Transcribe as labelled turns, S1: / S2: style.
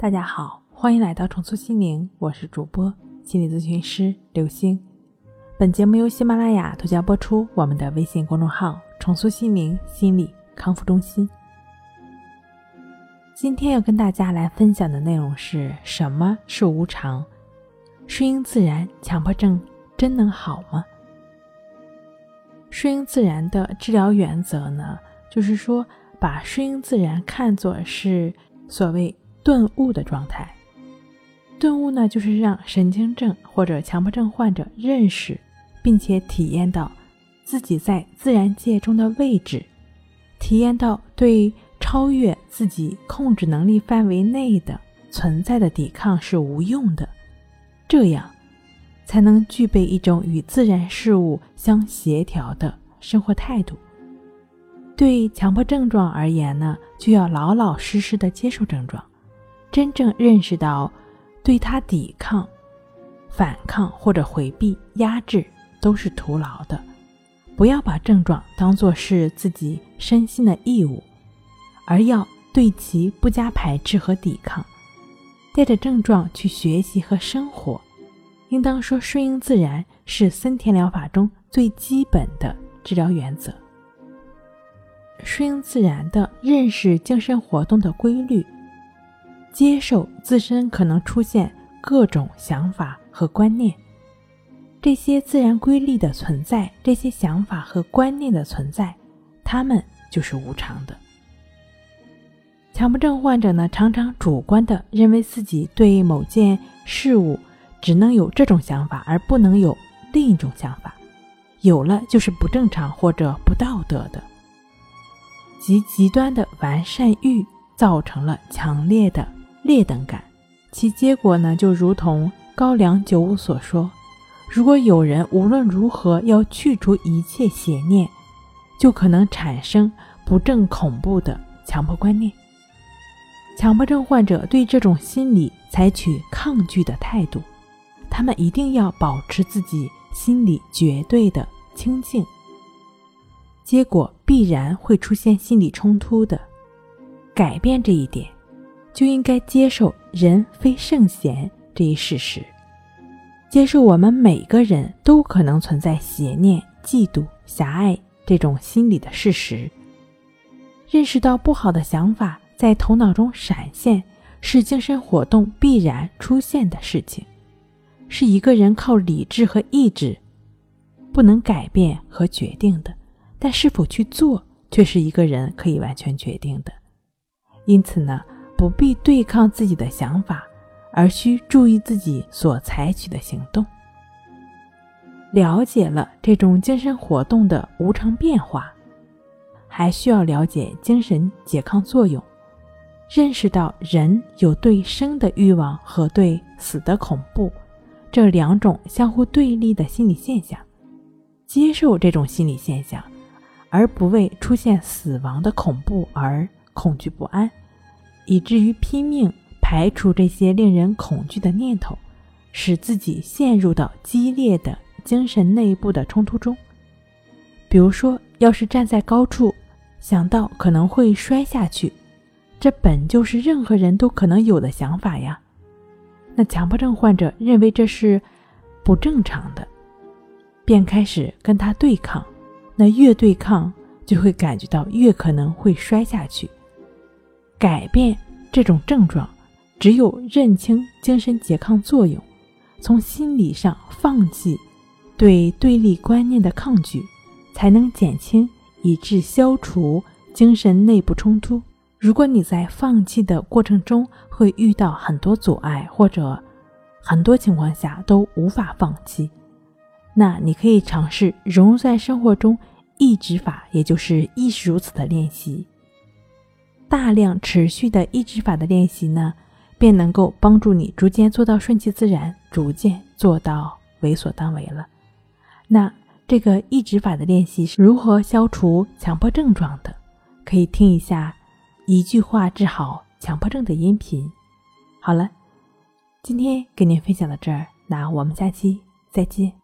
S1: 大家好，欢迎来到重塑心灵，我是主播心理咨询师刘星。本节目由喜马拉雅独家播出。我们的微信公众号“重塑心灵心理康复中心”。今天要跟大家来分享的内容是什么是无常？顺应自然，强迫症真能好吗？顺应自然的治疗原则呢，就是说把顺应自然看作是所谓。顿悟的状态，顿悟呢，就是让神经症或者强迫症患者认识并且体验到自己在自然界中的位置，体验到对超越自己控制能力范围内的存在的抵抗是无用的，这样才能具备一种与自然事物相协调的生活态度。对强迫症状而言呢，就要老老实实的接受症状。真正认识到，对他抵抗、反抗或者回避、压制都是徒劳的。不要把症状当作是自己身心的义务，而要对其不加排斥和抵抗，带着症状去学习和生活。应当说，顺应自然是森田疗法中最基本的治疗原则。顺应自然的认识精神活动的规律。接受自身可能出现各种想法和观念，这些自然规律的存在，这些想法和观念的存在，他们就是无常的。强迫症患者呢，常常主观的认为自己对某件事物只能有这种想法，而不能有另一种想法，有了就是不正常或者不道德的，极极端的完善欲造成了强烈的。劣等感，其结果呢，就如同高粱九五所说：“如果有人无论如何要去除一切邪念，就可能产生不正恐怖的强迫观念。”强迫症患者对这种心理采取抗拒的态度，他们一定要保持自己心理绝对的清净，结果必然会出现心理冲突的。改变这一点。就应该接受人非圣贤这一事实，接受我们每个人都可能存在邪念、嫉妒、狭隘这种心理的事实。认识到不好的想法在头脑中闪现是精神活动必然出现的事情，是一个人靠理智和意志不能改变和决定的，但是否去做却是一个人可以完全决定的。因此呢？不必对抗自己的想法，而需注意自己所采取的行动。了解了这种精神活动的无常变化，还需要了解精神拮抗作用，认识到人有对生的欲望和对死的恐怖这两种相互对立的心理现象，接受这种心理现象，而不为出现死亡的恐怖而恐惧不安。以至于拼命排除这些令人恐惧的念头，使自己陷入到激烈的精神内部的冲突中。比如说，要是站在高处，想到可能会摔下去，这本就是任何人都可能有的想法呀。那强迫症患者认为这是不正常的，便开始跟他对抗。那越对抗，就会感觉到越可能会摔下去。改变这种症状，只有认清精神拮抗作用，从心理上放弃对对立观念的抗拒，才能减轻以致消除精神内部冲突。如果你在放弃的过程中会遇到很多阻碍，或者很多情况下都无法放弃，那你可以尝试融入在生活中意志法，也就是意识如此的练习。大量持续的抑制法的练习呢，便能够帮助你逐渐做到顺其自然，逐渐做到为所当为了。那这个抑制法的练习是如何消除强迫症状的？可以听一下一句话治好强迫症的音频。好了，今天给您分享到这儿，那我们下期再见。